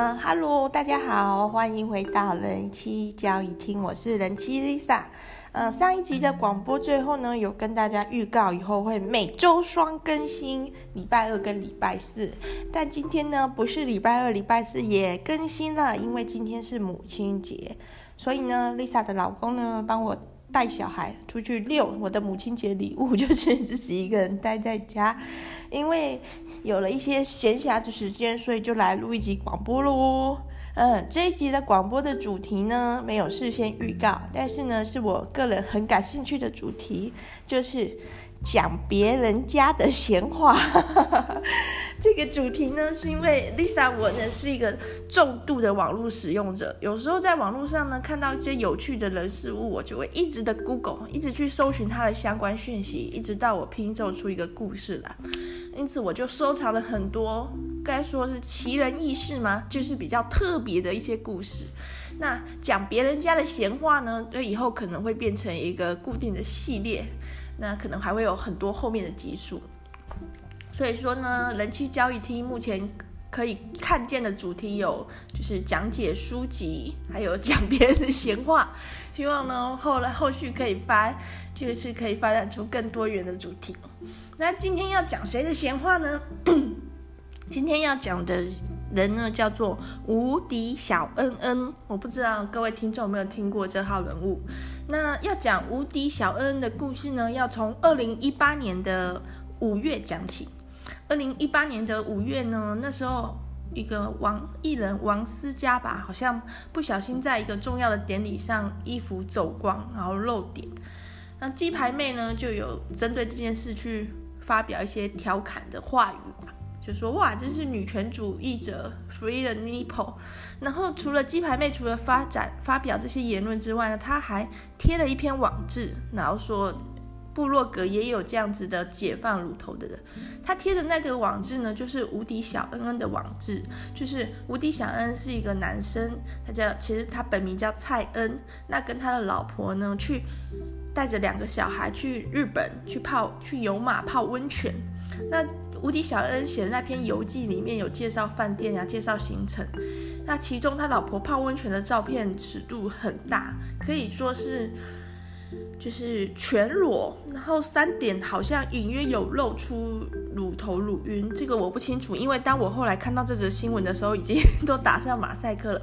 嗯哈喽，大家好，欢迎回到人妻交易厅，我是人妻 Lisa。嗯，上一集的广播最后呢，有跟大家预告以后会每周双更新，礼拜二跟礼拜四。但今天呢，不是礼拜二、礼拜四也更新了，因为今天是母亲节，所以呢，Lisa 的老公呢，帮我带小孩出去遛。我的母亲节礼物 就是自己一个人待在家，因为有了一些闲暇的时间，所以就来录一集广播喽。嗯，这一集的广播的主题呢，没有事先预告，但是呢，是我个人很感兴趣的主题，就是讲别人家的闲话。这个主题呢，是因为 Lisa 我呢是一个重度的网络使用者，有时候在网络上呢看到一些有趣的人事物，我就会一直的 Google，一直去搜寻它的相关讯息，一直到我拼凑出一个故事来。因此，我就收藏了很多，该说是奇人异事吗？就是比较特别的一些故事。那讲别人家的闲话呢，对以后可能会变成一个固定的系列，那可能还会有很多后面的集数。所以说呢，人气交易厅目前可以看见的主题有，就是讲解书籍，还有讲别人的闲话。希望呢，后来后续可以发，就是可以发展出更多元的主题。那今天要讲谁的闲话呢？今天要讲的人呢，叫做无敌小恩恩。我不知道各位听众有没有听过这号人物。那要讲无敌小恩恩的故事呢，要从二零一八年的五月讲起。二零一八年的五月呢，那时候一个王艺人王思佳吧，好像不小心在一个重要的典礼上衣服走光，然后露点。那鸡排妹呢就有针对这件事去发表一些调侃的话语，就说哇，这是女权主义者 free the nipple。然后除了鸡排妹除了发展发表这些言论之外呢，她还贴了一篇网志，然后说。部落格也有这样子的解放乳头的人，她贴的那个网志呢，就是无敌小恩恩的网志，就是无敌小恩是一个男生，他叫其实他本名叫蔡恩，那跟他的老婆呢去带着两个小孩去日本去泡去游马泡温泉，那无敌小恩写的那篇游记里面有介绍饭店、啊，介绍行程，那其中他老婆泡温泉的照片尺度很大，可以说是。就是全裸，然后三点好像隐约有露出乳头乳晕，这个我不清楚，因为当我后来看到这则新闻的时候，已经 都打上马赛克了。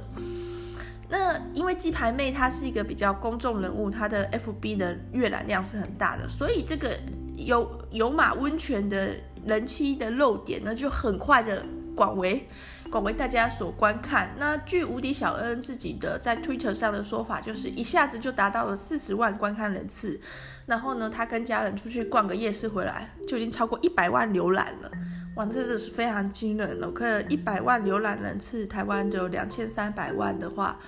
那因为鸡排妹她是一个比较公众人物，她的 FB 的阅览量是很大的，所以这个有有马温泉的人妻的露点呢，就很快的广为。广为大家所观看。那据无敌小恩自己的在 Twitter 上的说法，就是一下子就达到了四十万观看人次。然后呢，他跟家人出去逛个夜市回来，就已经超过一百万浏览了。哇，这真的是非常惊人了。可一百万浏览人次，台湾就有两千三百万的话，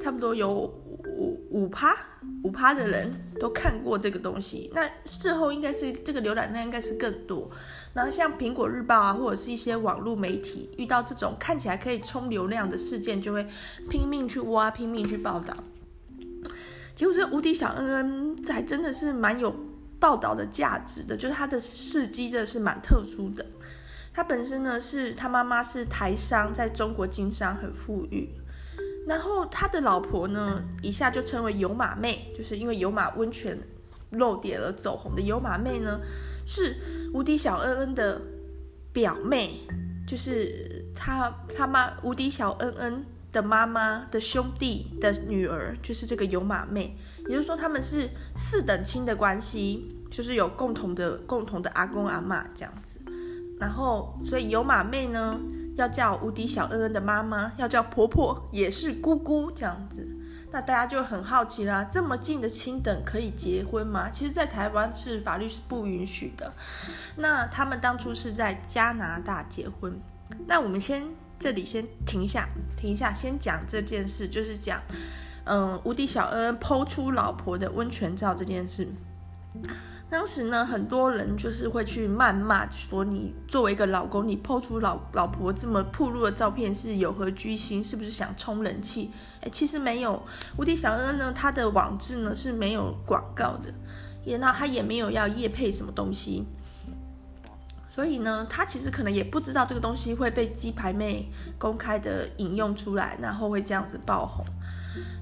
差不多有五五趴五趴的人都看过这个东西。那事后应该是这个浏览量应该是更多。然后像苹果日报啊，或者是一些网络媒体，遇到这种看起来可以冲流量的事件，就会拼命去挖，拼命去报道。结果这无敌小恩恩还真的是蛮有报道的价值的，就是他的事迹真的是蛮特殊的。他本身呢是他妈妈是台商，在中国经商很富裕。然后他的老婆呢，一下就称为有马妹，就是因为有马温泉露点而走红的有马妹呢。是无敌小恩恩的表妹，就是他他妈无敌小恩恩的妈妈的兄弟的女儿，就是这个有马妹。也就是说，他们是四等亲的关系，就是有共同的共同的阿公阿嬷这样子。然后，所以有马妹呢，要叫无敌小恩恩的妈妈，要叫婆婆，也是姑姑这样子。那大家就很好奇啦，这么近的亲等可以结婚吗？其实，在台湾是法律是不允许的。那他们当初是在加拿大结婚。那我们先这里先停一下，停一下，先讲这件事，就是讲，嗯，无敌小恩恩 PO 出老婆的温泉照这件事。当时呢，很多人就是会去谩骂，说你作为一个老公，你 PO 出老老婆这么暴露的照片是有何居心？是不是想冲人气？哎，其实没有。无敌小恩呢，他的网志呢是没有广告的，也那他也没有要业配什么东西。所以呢，他其实可能也不知道这个东西会被鸡排妹公开的引用出来，然后会这样子爆红。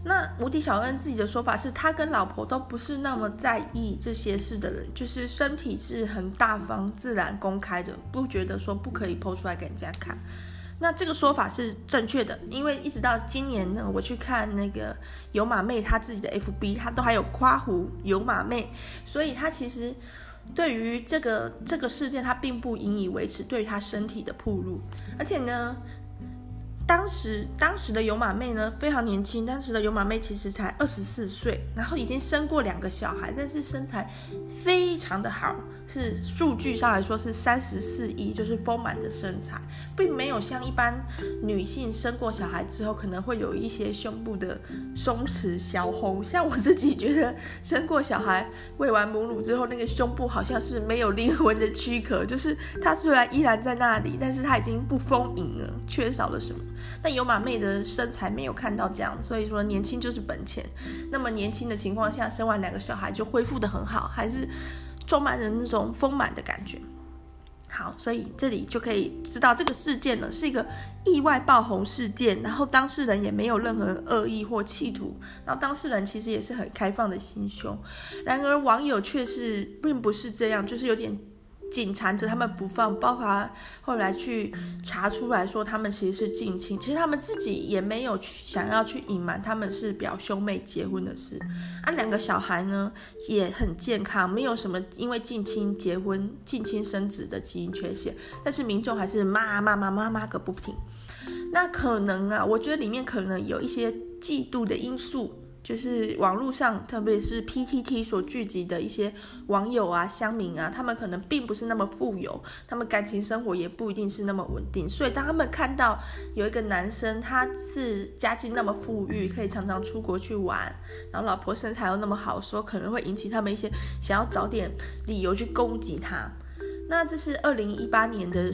那无敌小恩自己的说法是，他跟老婆都不是那么在意这些事的人，就是身体是很大方、自然、公开的，不觉得说不可以 po 出来给人家看。那这个说法是正确的，因为一直到今年呢，我去看那个有马妹她自己的 FB，她都还有夸胡有马妹，所以她其实对于这个这个事件，她并不引以为耻，对于她身体的暴露，而且呢。当时，当时的有马妹呢，非常年轻。当时的有马妹其实才二十四岁，然后已经生过两个小孩，但是身材非常的好，是数据上来说是三十四亿，就是丰满的身材，并没有像一般女性生过小孩之后可能会有一些胸部的松弛消红。像我自己觉得，生过小孩喂完母乳之后，那个胸部好像是没有灵魂的躯壳，就是它虽然依然在那里，但是它已经不丰盈了，缺少了什么。但有马妹的身材没有看到这样，所以说年轻就是本钱。那么年轻的情况下，生完两个小孩就恢复得很好，还是装满着那种丰满的感觉。好，所以这里就可以知道这个事件呢是一个意外爆红事件，然后当事人也没有任何恶意或企图，然后当事人其实也是很开放的心胸。然而网友却是并不是这样，就是有点。紧缠着他们不放，包括后来去查出来说他们其实是近亲，其实他们自己也没有去想要去隐瞒他们是表兄妹结婚的事。啊，两个小孩呢也很健康，没有什么因为近亲结婚、近亲生子的基因缺陷，但是民众还是骂骂骂骂骂个不停。那可能啊，我觉得里面可能有一些嫉妒的因素。就是网络上，特别是 PTT 所聚集的一些网友啊、乡民啊，他们可能并不是那么富有，他们感情生活也不一定是那么稳定，所以当他们看到有一个男生，他是家境那么富裕，可以常常出国去玩，然后老婆身材又那么好，说可能会引起他们一些想要找点理由去攻击他。那这是二零一八年的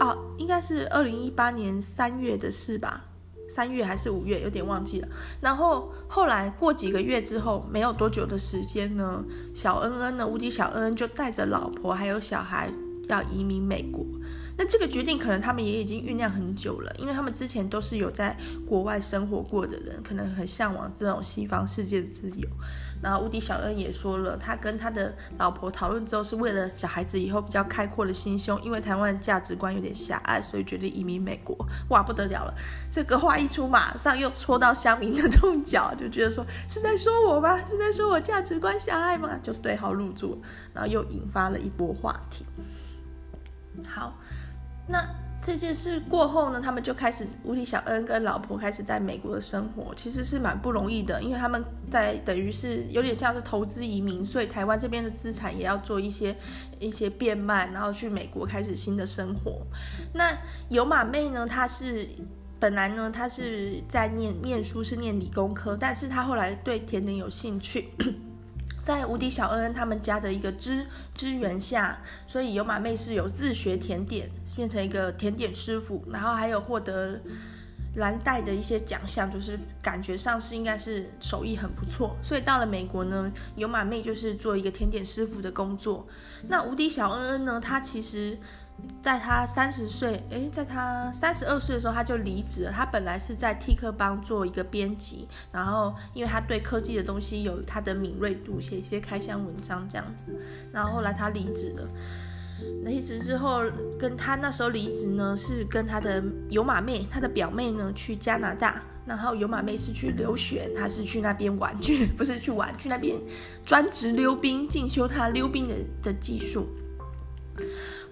哦，应该是二零一八年三月的事吧。三月还是五月，有点忘记了。然后后来过几个月之后，没有多久的时间呢，小恩恩呢，无敌小恩恩就带着老婆还有小孩要移民美国。那这个决定可能他们也已经酝酿很久了，因为他们之前都是有在国外生活过的人，可能很向往这种西方世界的自由。然后无敌小恩也说了，他跟他的老婆讨论之后，是为了小孩子以后比较开阔的心胸，因为台湾的价值观有点狭隘，所以决定移民美国。哇，不得了了！这个话一出，马上又戳到乡民的痛脚，就觉得说是在说我吗？是在说我价值观狭隘吗？就对号入座，然后又引发了一波话题。好。那这件事过后呢，他们就开始无敌小恩跟老婆开始在美国的生活，其实是蛮不容易的，因为他们在等于是有点像是投资移民，所以台湾这边的资产也要做一些一些变卖，然后去美国开始新的生活。那有马妹呢，她是本来呢，她是在念念书，是念理工科，但是她后来对甜点有兴趣。在无敌小恩恩他们家的一个支支援下，所以有马妹是有自学甜点，变成一个甜点师傅，然后还有获得蓝带的一些奖项，就是感觉上是应该是手艺很不错。所以到了美国呢，有马妹就是做一个甜点师傅的工作。那无敌小恩恩呢，他其实。在他三十岁，诶，在他三十二岁的时候，他就离职了。他本来是在 T 客邦做一个编辑，然后因为他对科技的东西有他的敏锐度，写一些开箱文章这样子。然后后来他离职了，离职之后，跟他那时候离职呢，是跟他的有马妹，他的表妹呢去加拿大，然后有马妹是去留学，他是去那边玩去，不是去玩，去那边专职溜冰，进修他溜冰的的技术。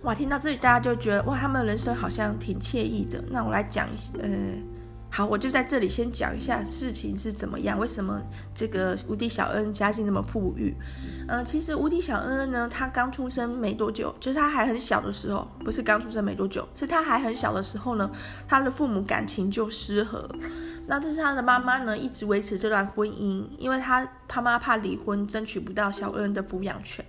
哇，听到这里大家就觉得哇，他们人生好像挺惬意的。那我来讲一下，呃，好，我就在这里先讲一下事情是怎么样，为什么这个无敌小恩家境这么富裕？嗯、呃，其实无敌小恩恩呢，他刚出生没多久，就是他还很小的时候，不是刚出生没多久，是他还很小的时候呢，他的父母感情就失和。那但是他的妈妈呢，一直维持这段婚姻，因为他他妈怕离婚，争取不到小恩的抚养权，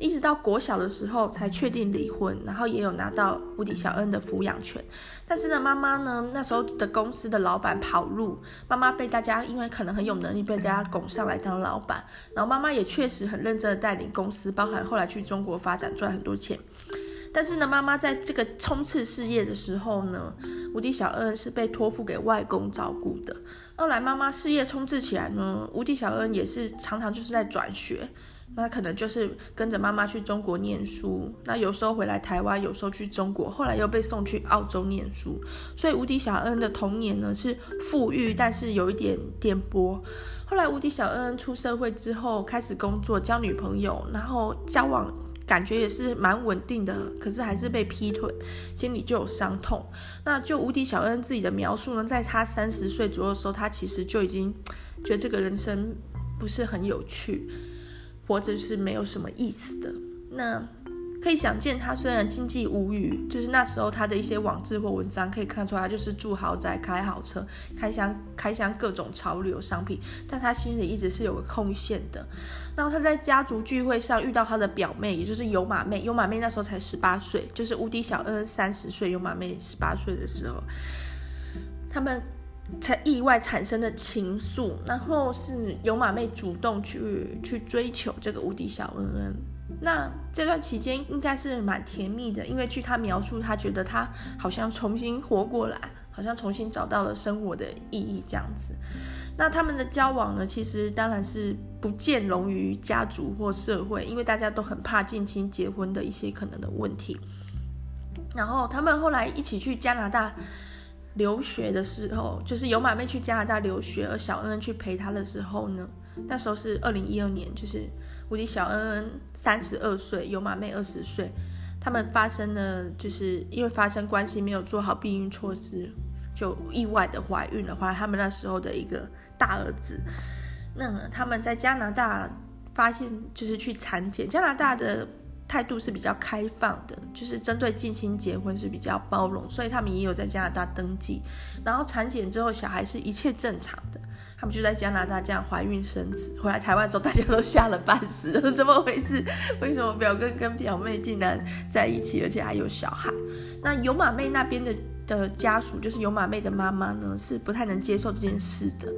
一直到国小的时候才确定离婚，然后也有拿到无敌小恩的抚养权。但是呢，妈妈呢，那时候的公司的老板跑路，妈妈被大家因为可能很有能力，被大家拱上来当老板，然后妈妈也确实很认真的带领公司，包含后来去中国发展赚很多钱。但是呢，妈妈在这个冲刺事业的时候呢，无敌小恩是被托付给外公照顾的。后来妈妈事业冲刺起来呢，无敌小恩也是常常就是在转学。那可能就是跟着妈妈去中国念书，那有时候回来台湾，有时候去中国，后来又被送去澳洲念书。所以无敌小恩的童年呢是富裕，但是有一点颠簸。后来无敌小恩出社会之后，开始工作，交女朋友，然后交往感觉也是蛮稳定的，可是还是被劈腿，心里就有伤痛。那就无敌小恩自己的描述呢，在他三十岁左右的时候，他其实就已经觉得这个人生不是很有趣。活着是没有什么意思的。那可以想见，他虽然经济无语，就是那时候他的一些网志或文章可以看出来，他就是住豪宅、开好车、开箱开箱各种潮流商品，但他心里一直是有个空闲的。然后他在家族聚会上遇到他的表妹，也就是有马妹。有马妹那时候才十八岁，就是无敌小恩三十岁，有马妹十八岁的时候，他们。才意外产生的情愫，然后是有马妹主动去去追求这个无敌小恩恩。那这段期间应该是蛮甜蜜的，因为据他描述，他觉得他好像重新活过来，好像重新找到了生活的意义这样子。那他们的交往呢，其实当然是不见容于家族或社会，因为大家都很怕近亲结婚的一些可能的问题。然后他们后来一起去加拿大。留学的时候，就是有马妹去加拿大留学，而小恩恩去陪她的时候呢，那时候是二零一二年，就是无敌小恩恩三十二岁，有马妹二十岁，他们发生了，就是因为发生关系没有做好避孕措施，就意外的怀孕了，怀他们那时候的一个大儿子。那他们在加拿大发现，就是去产检，加拿大的。态度是比较开放的，就是针对近亲结婚是比较包容，所以他们也有在加拿大登记，然后产检之后小孩是一切正常的，他们就在加拿大这样怀孕生子。回来台湾的时候，大家都吓了半死，怎么回事？为什么表哥跟表妹竟然在一起，而且还有小孩？那有马妹那边的的家属，就是有马妹的妈妈呢，是不太能接受这件事的。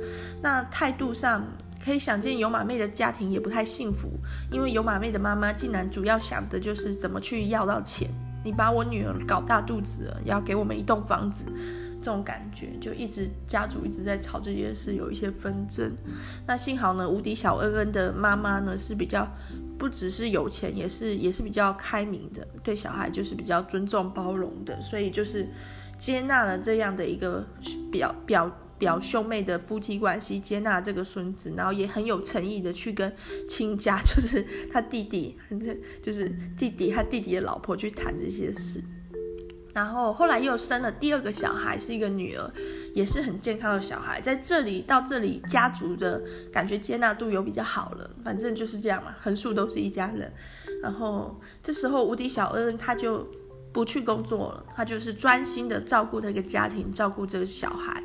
那态度上。可以想见，有马妹的家庭也不太幸福，因为有马妹的妈妈竟然主要想的就是怎么去要到钱。你把我女儿搞大肚子了，要给我们一栋房子，这种感觉就一直家族一直在吵这件事，有一些纷争。那幸好呢，无敌小恩恩的妈妈呢是比较不只是有钱，也是也是比较开明的，对小孩就是比较尊重包容的，所以就是接纳了这样的一个表表。表兄妹的夫妻关系，接纳这个孙子，然后也很有诚意的去跟亲家，就是他弟弟，就是弟弟他弟弟的老婆去谈这些事。然后后来又生了第二个小孩，是一个女儿，也是很健康的小孩。在这里到这里，家族的感觉接纳度有比较好了。反正就是这样嘛，横竖都是一家人。然后这时候无敌小恩他就不去工作了，他就是专心的照顾这个家庭，照顾这个小孩。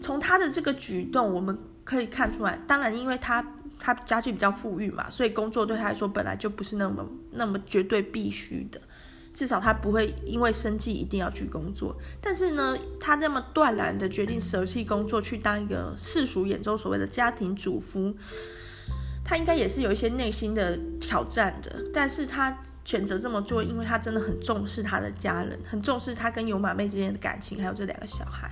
从他的这个举动，我们可以看出来，当然，因为他他家境比较富裕嘛，所以工作对他来说本来就不是那么那么绝对必须的，至少他不会因为生计一定要去工作。但是呢，他那么断然的决定舍弃工作，去当一个世俗眼中所谓的家庭主妇，他应该也是有一些内心的挑战的。但是他选择这么做，因为他真的很重视他的家人，很重视他跟有马妹之间的感情，还有这两个小孩。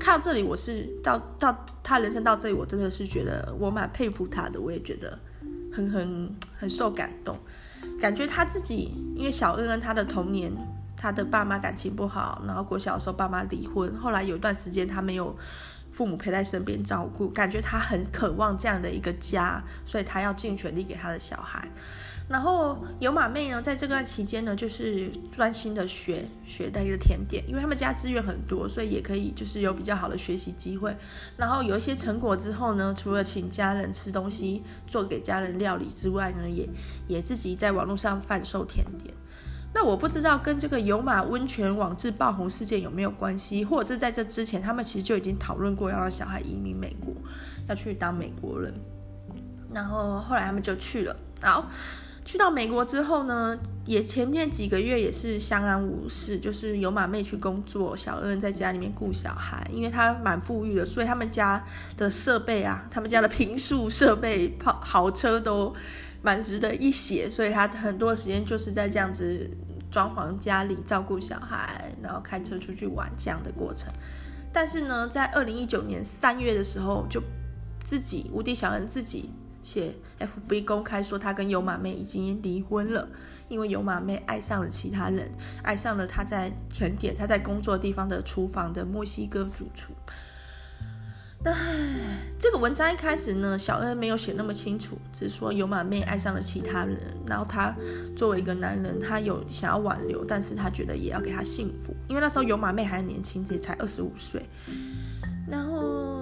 看到这里，我是到到他人生到这里，我真的是觉得我蛮佩服他的，我也觉得很很很受感动，感觉他自己因为小恩恩他的童年，他的爸妈感情不好，然后国小的时候爸妈离婚，后来有一段时间他没有父母陪在身边照顾，感觉他很渴望这样的一个家，所以他要尽全力给他的小孩。然后有马妹呢，在这段期间呢，就是专心的学学那个甜点，因为他们家资源很多，所以也可以就是有比较好的学习机会。然后有一些成果之后呢，除了请家人吃东西，做给家人料理之外呢，也也自己在网络上贩售甜点。那我不知道跟这个有马温泉网志爆红事件有没有关系，或者是在这之前，他们其实就已经讨论过要让小孩移民美国，要去当美国人。然后后来他们就去了，好。去到美国之后呢，也前面几个月也是相安无事，就是有马妹去工作，小恩在家里面顾小孩，因为他蛮富裕的，所以他们家的设备啊，他们家的平数设备、跑豪车都蛮值得一写，所以他很多时间就是在这样子装潢家里、照顾小孩，然后开车出去玩这样的过程。但是呢，在二零一九年三月的时候，就自己无敌小恩自己写 FB 公开说，他跟有马妹已经离婚了，因为有马妹爱上了其他人，爱上了他在甜点他在工作地方的厨房的墨西哥主厨。那这个文章一开始呢，小恩没有写那么清楚，只是说有马妹爱上了其他人，然后他作为一个男人，他有想要挽留，但是他觉得也要给他幸福，因为那时候有马妹还年轻，也才二十五岁。然后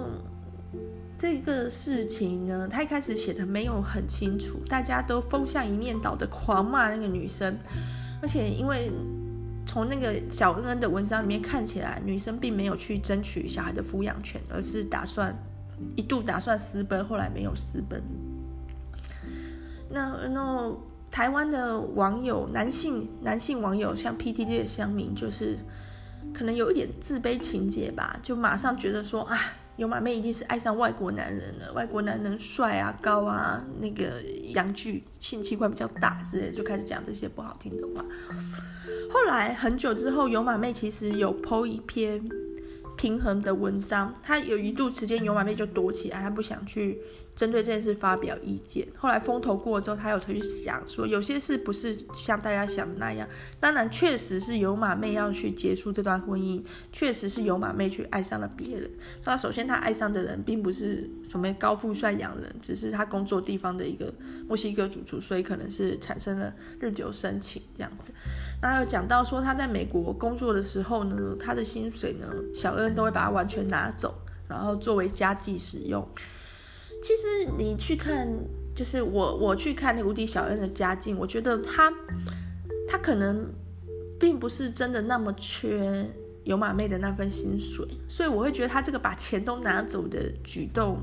这个事情呢，他一开始写的没有很清楚，大家都风向一面倒的狂骂那个女生，而且因为。从那个小恩恩的文章里面看起来，女生并没有去争取小孩的抚养权，而是打算一度打算私奔，后来没有私奔。那那台湾的网友，男性男性网友，像 PTT 的乡民，就是可能有一点自卑情节吧，就马上觉得说啊。有马妹一定是爱上外国男人了，外国男人帅啊、高啊，那个阳具、性器官比较大之类，就开始讲这些不好听的话。后来很久之后，有马妹其实有剖一篇平衡的文章，她有一度时间有马妹就躲起来，她不想去。针对这件事发表意见，后来风头过了之后，他有去想说，有些事不是像大家想的那样。当然，确实是有马妹要去结束这段婚姻，确实是有马妹去爱上了别人。那首先，他爱上的人并不是什么高富帅洋人，只是他工作地方的一个墨西哥主厨，所以可能是产生了日久生情这样子。那有讲到说他在美国工作的时候呢，他的薪水呢，小恩都会把它完全拿走，然后作为家计使用。其实你去看，就是我我去看那个无敌小恩的家境，我觉得他他可能并不是真的那么缺有马妹的那份薪水，所以我会觉得他这个把钱都拿走的举动。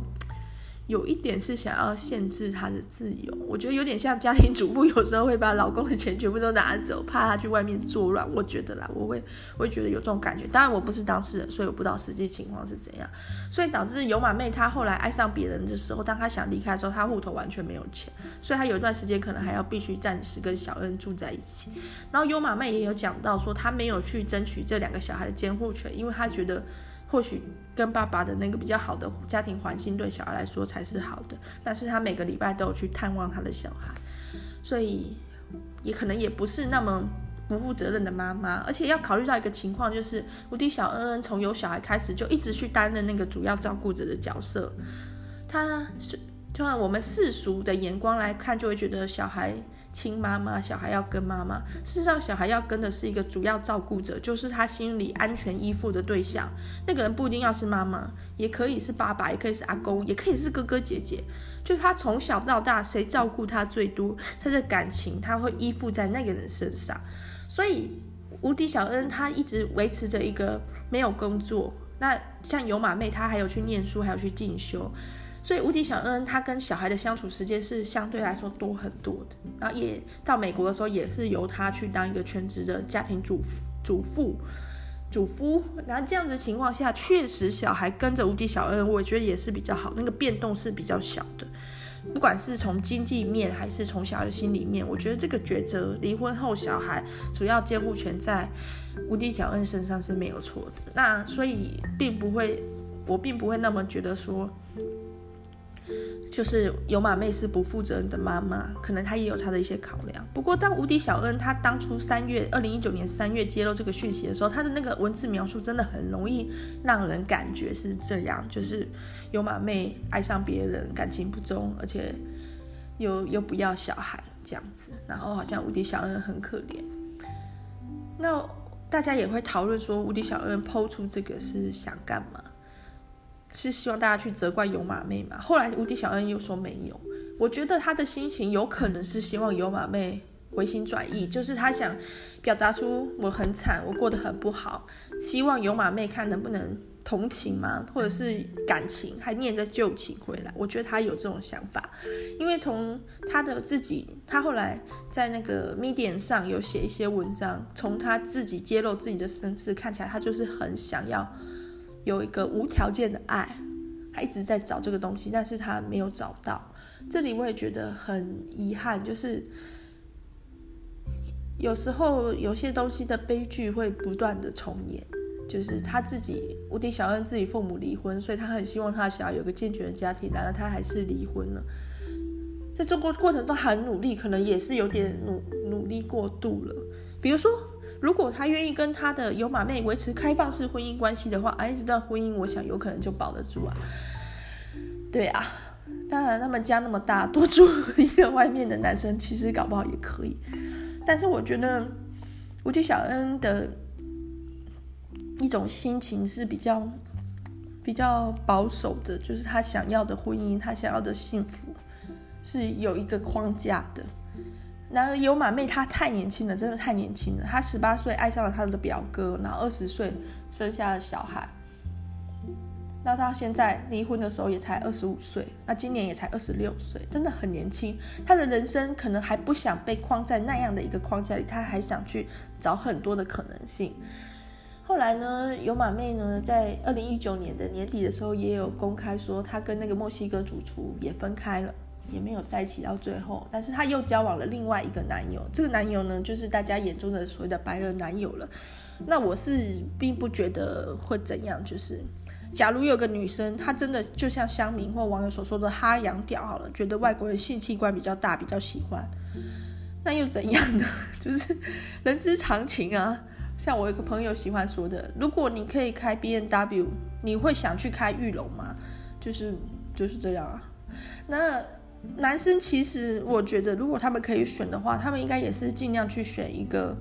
有一点是想要限制她的自由，我觉得有点像家庭主妇，有时候会把老公的钱全部都拿走，怕他去外面作乱。我觉得啦，我会，我会觉得有这种感觉。当然我不是当事人，所以我不知道实际情况是怎样。所以导致有马妹她后来爱上别人的时候，当她想离开的时候，她户头完全没有钱，所以她有一段时间可能还要必须暂时跟小恩住在一起。然后有马妹也有讲到说，她没有去争取这两个小孩的监护权，因为她觉得。或许跟爸爸的那个比较好的家庭环境对小孩来说才是好的，但是他每个礼拜都有去探望他的小孩，所以也可能也不是那么不负责任的妈妈，而且要考虑到一个情况，就是无敌小恩恩从有小孩开始就一直去担任那个主要照顾者的角色，他是就按我们世俗的眼光来看，就会觉得小孩。亲妈妈，小孩要跟妈妈。事实上，小孩要跟的是一个主要照顾者，就是他心里安全依附的对象。那个人不一定要是妈妈，也可以是爸爸，也可以是阿公，也可以是哥哥姐姐。就他从小到大，谁照顾他最多，他的感情他会依附在那个人身上。所以，无敌小恩他一直维持着一个没有工作。那像有马妹，她还有去念书，还有去进修。所以无敌小恩他跟小孩的相处时间是相对来说多很多的，然后也到美国的时候也是由他去当一个全职的家庭主主妇、主夫，然后这样子情况下，确实小孩跟着无敌小恩，我觉得也是比较好，那个变动是比较小的，不管是从经济面还是从小孩的心里面，我觉得这个抉择，离婚后小孩主要监护权在无敌小恩身上是没有错的，那所以并不会，我并不会那么觉得说。就是有马妹是不负责任的妈妈，可能她也有她的一些考量。不过，当无敌小恩她当初三月二零一九年三月揭露这个讯息的时候，她的那个文字描述真的很容易让人感觉是这样，就是有马妹爱上别人，感情不忠，而且又又不要小孩这样子，然后好像无敌小恩很可怜。那大家也会讨论说，无敌小恩抛出这个是想干嘛？是希望大家去责怪有马妹嘛？后来无敌小恩又说没有。我觉得他的心情有可能是希望有马妹回心转意，就是他想表达出我很惨，我过得很不好，希望有马妹看能不能同情嘛，或者是感情还念着旧情回来。我觉得他有这种想法，因为从他的自己，他后来在那个 Medium 上有写一些文章，从他自己揭露自己的身世看起来，他就是很想要。有一个无条件的爱，他一直在找这个东西，但是他没有找到。这里我也觉得很遗憾，就是有时候有些东西的悲剧会不断的重演，就是他自己无敌小恩自己父母离婚，所以他很希望他的小孩有个健全的家庭，然而他还是离婚了。在中国过程中很努力，可能也是有点努努力过度了。比如说，如果他愿意跟他的有马妹维持开放式婚姻关系的话，哎，这段婚姻我想有可能就保得住啊。对啊，当然他们家那么大，多住一个外面的男生，其实搞不好也可以。但是我觉得无敌小恩的一种心情是比较比较保守的，就是他想要的婚姻，他想要的幸福是有一个框架的。然而有马妹她太年轻了，真的太年轻了。她十八岁爱上了她的表哥，然后二十岁生下了小孩。那她现在离婚的时候也才二十五岁，那今年也才二十六岁，真的很年轻。她的人生可能还不想被框在那样的一个框架里，她还想去找很多的可能性。后来呢，有马妹呢，在二零一九年的年底的时候，也有公开说，她跟那个墨西哥主厨也分开了，也没有在一起到最后。但是他又交往了另外一个男友，这个男友呢，就是大家眼中的所谓的白人男友了。那我是并不觉得会怎样，就是。假如有个女生，她真的就像乡民或网友所说的哈洋屌好了，觉得外国人性器官比较大，比较喜欢，那又怎样呢？就是人之常情啊。像我有个朋友喜欢说的，如果你可以开 B N W，你会想去开玉龙吗？就是就是这样啊。那男生其实我觉得，如果他们可以选的话，他们应该也是尽量去选一个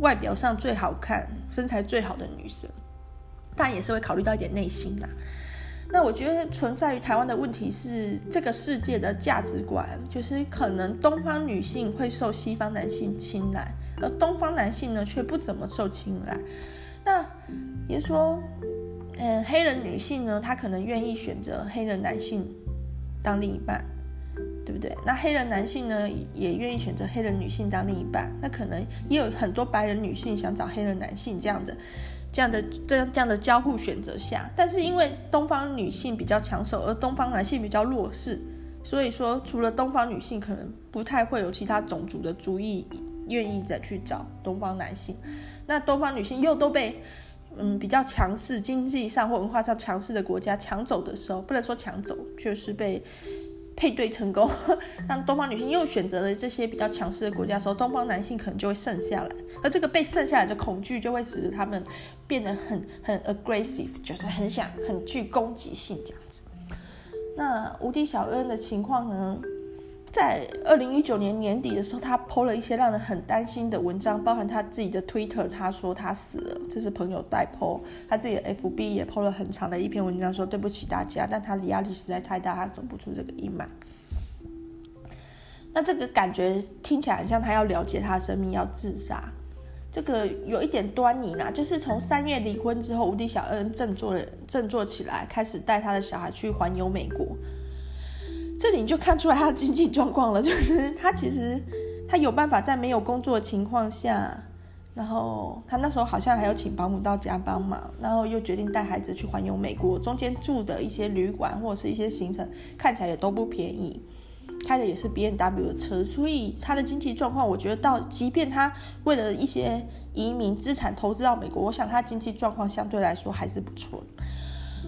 外表上最好看、身材最好的女生。但也是会考虑到一点内心啦。那我觉得存在于台湾的问题是，这个世界的价值观，就是可能东方女性会受西方男性青睐，而东方男性呢却不怎么受青睐。那也就是说，嗯，黑人女性呢，她可能愿意选择黑人男性当另一半，对不对？那黑人男性呢，也愿意选择黑人女性当另一半。那可能也有很多白人女性想找黑人男性这样子。这样的这样这样的交互选择下，但是因为东方女性比较抢手，而东方男性比较弱势，所以说除了东方女性，可能不太会有其他种族的主意愿意再去找东方男性。那东方女性又都被嗯比较强势、经济上或文化上强势的国家抢走的时候，不能说抢走，就是被。配对成功，当东方女性又选择了这些比较强势的国家的时候，东方男性可能就会剩下来，而这个被剩下来的恐惧就会使得他们变得很很 aggressive，就是很想很具攻击性这样子。那无敌小恩的情况呢？在二零一九年年底的时候，他 po 了一些让人很担心的文章，包含他自己的 Twitter，他说他死了，这是朋友代 po，他自己的 FB 也 po 了很长的一篇文章，说对不起大家，但他的压力实在太大，他走不出这个阴霾。那这个感觉听起来很像他要了结他的生命，要自杀，这个有一点端倪啦，就是从三月离婚之后，无敌小恩振作了，振作起来，开始带他的小孩去环游美国。这里你就看出来他的经济状况了，就是他其实他有办法在没有工作的情况下，然后他那时候好像还有请保姆到家帮忙，然后又决定带孩子去环游美国，中间住的一些旅馆或者是一些行程看起来也都不便宜，开的也是 B N W 的车，所以他的经济状况，我觉得到即便他为了一些移民资产投资到美国，我想他经济状况相对来说还是不错。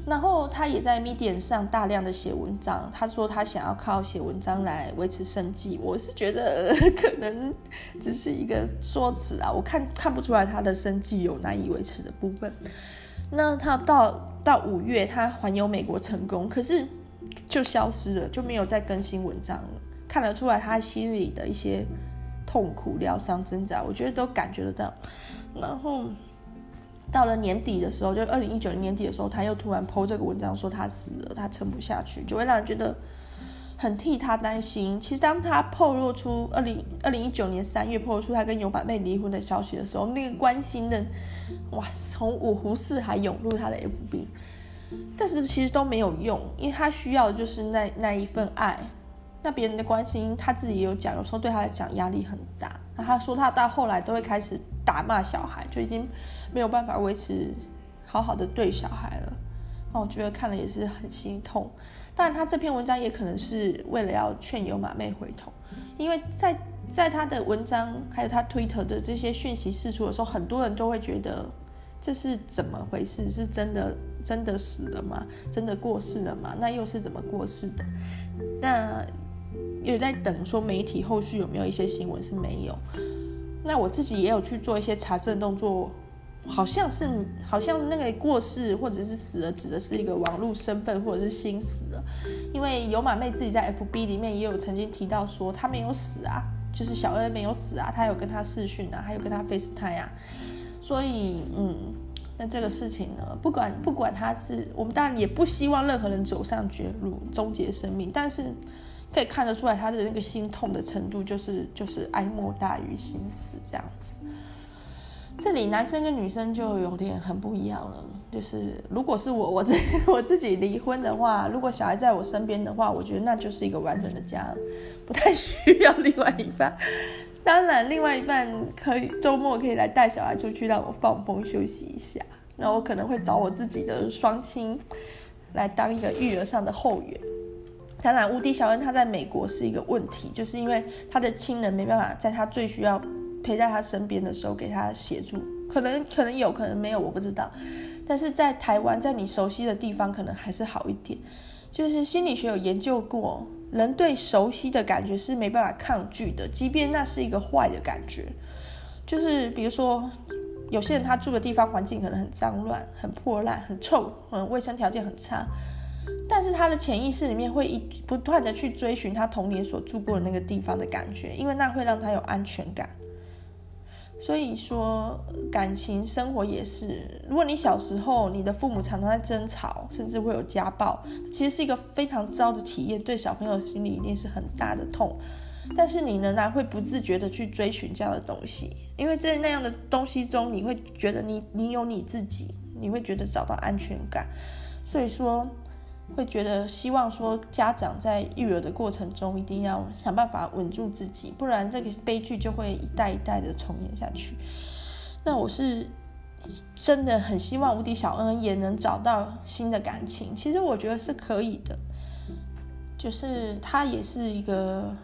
然后他也在 Medium 上大量的写文章，他说他想要靠写文章来维持生计。我是觉得 可能只是一个说辞啊，我看看不出来他的生计有难以维持的部分。那他到到五月，他环游美国成功，可是就消失了，就没有再更新文章了。看得出来他心里的一些痛苦、疗伤、挣扎，我觉得都感觉得到。然后。到了年底的时候，就二零一九年年底的时候，他又突然 po 这个文章说他死了，他撑不下去，就会让人觉得很替他担心。其实当他透露出二零二零一九年三月透露出他跟有马妹离婚的消息的时候，那个关心的哇，从五湖四海涌入他的 FB，但是其实都没有用，因为他需要的就是那那一份爱。那别人的关心，他自己也有讲，有时候对他来讲压力很大。那他说他到后来都会开始打骂小孩，就已经没有办法维持好好的对小孩了。那我觉得看了也是很心痛。当然，他这篇文章也可能是为了要劝有马妹回头，因为在在他的文章还有他推特的这些讯息释出的时候，很多人都会觉得这是怎么回事？是真的真的死了吗？真的过世了吗？那又是怎么过世的？那有在等说媒体后续有没有一些新闻是没有？那我自己也有去做一些查证动作。好像是，好像那个过世或者是死了，指的是一个网络身份或者是心死了。因为有马妹自己在 FB 里面也有曾经提到说，他没有死啊，就是小恩没有死啊，他有跟他视讯啊，还有跟他 FaceTime 啊。所以，嗯，那这个事情呢，不管不管他是，我们当然也不希望任何人走上绝路，终结生命，但是可以看得出来他的那个心痛的程度，就是就是哀莫大于心死这样子。这里男生跟女生就有点很不一样了，就是如果是我我自我自己离婚的话，如果小孩在我身边的话，我觉得那就是一个完整的家，不太需要另外一半。当然，另外一半可以周末可以来带小孩出去，让我放风休息一下。那我可能会找我自己的双亲来当一个育儿上的后援。当然，无敌小恩他在美国是一个问题，就是因为他的亲人没办法在他最需要。陪在他身边的时候，给他协助，可能可能有可能没有，我不知道。但是在台湾，在你熟悉的地方，可能还是好一点。就是心理学有研究过，人对熟悉的感觉是没办法抗拒的，即便那是一个坏的感觉。就是比如说，有些人他住的地方环境可能很脏乱、很破烂、很臭，嗯，卫生条件很差，但是他的潜意识里面会一不断的去追寻他童年所住过的那个地方的感觉，因为那会让他有安全感。所以说，感情生活也是。如果你小时候你的父母常常在争吵，甚至会有家暴，其实是一个非常糟的体验，对小朋友心里一定是很大的痛。但是你仍然会不自觉的去追寻这样的东西，因为在那样的东西中，你会觉得你你有你自己，你会觉得找到安全感。所以说。会觉得希望说家长在育儿的过程中一定要想办法稳住自己，不然这个悲剧就会一代一代的重演下去。那我是真的很希望无敌小恩也能找到新的感情，其实我觉得是可以的，就是他也是一个。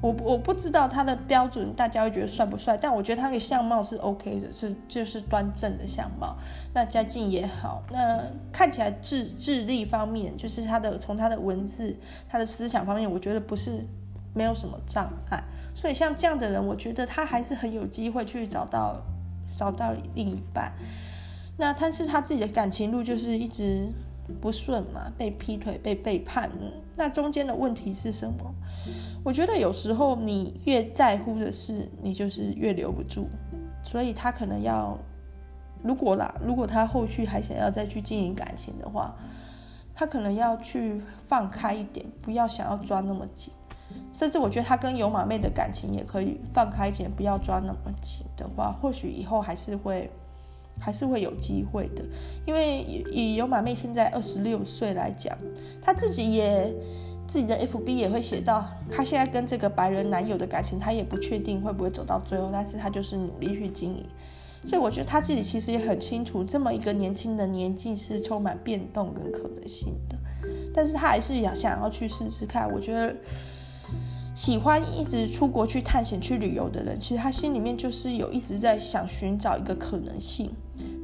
我我不知道他的标准，大家会觉得帅不帅？但我觉得他的相貌是 OK 的，是就是端正的相貌。那家境也好，那看起来智智力方面，就是他的从他的文字、他的思想方面，我觉得不是没有什么障碍。所以像这样的人，我觉得他还是很有机会去找到找到另一半。那但是他自己的感情路就是一直不顺嘛，被劈腿、被背叛。那中间的问题是什么？我觉得有时候你越在乎的事，你就是越留不住。所以他可能要，如果啦，如果他后续还想要再去经营感情的话，他可能要去放开一点，不要想要抓那么紧。甚至我觉得他跟有马妹的感情也可以放开一点，不要抓那么紧的话，或许以后还是会，还是会有机会的。因为以有马妹现在二十六岁来讲，她自己也。自己的 FB 也会写到，她现在跟这个白人男友的感情，她也不确定会不会走到最后，但是她就是努力去经营。所以我觉得他自己其实也很清楚，这么一个年轻的年纪是充满变动跟可能性的，但是他还是想想要去试试看。我觉得喜欢一直出国去探险、去旅游的人，其实他心里面就是有一直在想寻找一个可能性。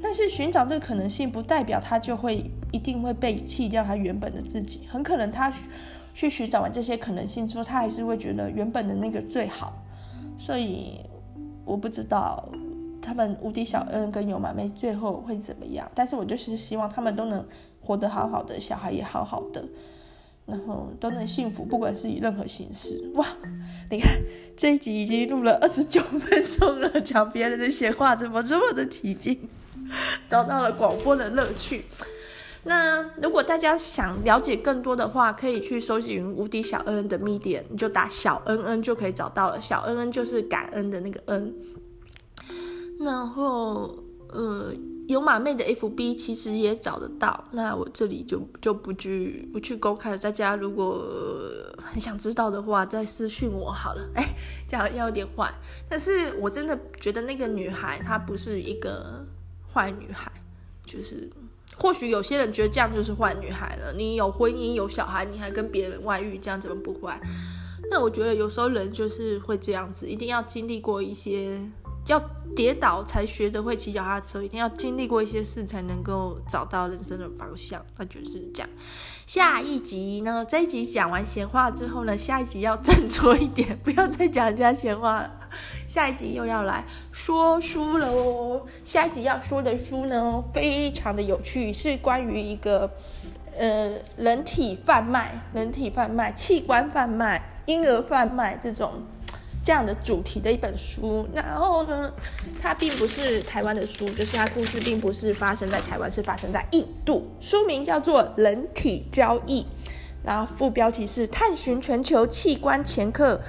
但是寻找这个可能性，不代表他就会一定会背弃掉他原本的自己，很可能他。去寻找完这些可能性之后，他还是会觉得原本的那个最好。所以我不知道他们无敌小恩跟有马妹最后会怎么样，但是我就是希望他们都能活得好好的，小孩也好好的，然后都能幸福，不管是以任何形式。哇，你看这一集已经录了二十九分钟了，讲别人的闲话怎么这么的起劲，找到了广播的乐趣。那如果大家想了解更多的话，可以去搜寻无敌小恩恩的 Medium，你就打小恩恩就可以找到了。小恩恩就是感恩的那个恩。然后，呃，有马妹的 FB 其实也找得到。那我这里就就不去不去公开了。大家如果很想知道的话，再私讯我好了。哎，这样要有点坏，但是我真的觉得那个女孩她不是一个坏女孩，就是。或许有些人觉得这样就是坏女孩了。你有婚姻有小孩，你还跟别人外遇，这样怎么不坏？那我觉得有时候人就是会这样子，一定要经历过一些。要跌倒才学得会骑脚踏车，一定要经历过一些事才能够找到人生的方向，那就是这样。下一集呢，这一集讲完闲话之后呢，下一集要振作一点，不要再讲人家闲话了。下一集又要来说书了哦。下一集要说的书呢，非常的有趣，是关于一个呃人体贩卖、人体贩卖、器官贩卖、婴儿贩卖这种。这样的主题的一本书，然后呢，它并不是台湾的书，就是它故事并不是发生在台湾，是发生在印度。书名叫做《人体交易》，然后副标题是“探寻全球器官掮客”，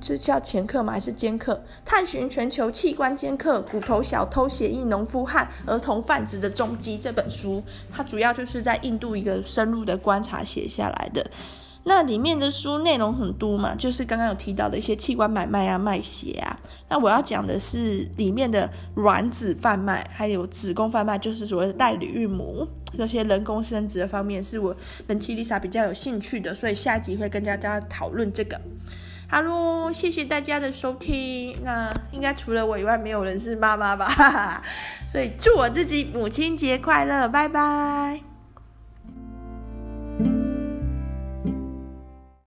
这叫掮客吗？还是奸客？探寻全球器官掮客、骨头小偷、血液农夫和儿童贩子的踪迹。这本书它主要就是在印度一个深入的观察写下来的。那里面的书内容很多嘛，就是刚刚有提到的一些器官买卖啊、卖血啊。那我要讲的是里面的卵子贩卖，还有子宫贩卖，就是所谓的代理孕母，那些人工生殖的方面，是我人妻 Lisa 比较有兴趣的，所以下一集会跟大家讨论这个。哈喽，谢谢大家的收听。那应该除了我以外，没有人是妈妈吧？所以祝我自己母亲节快乐，拜拜。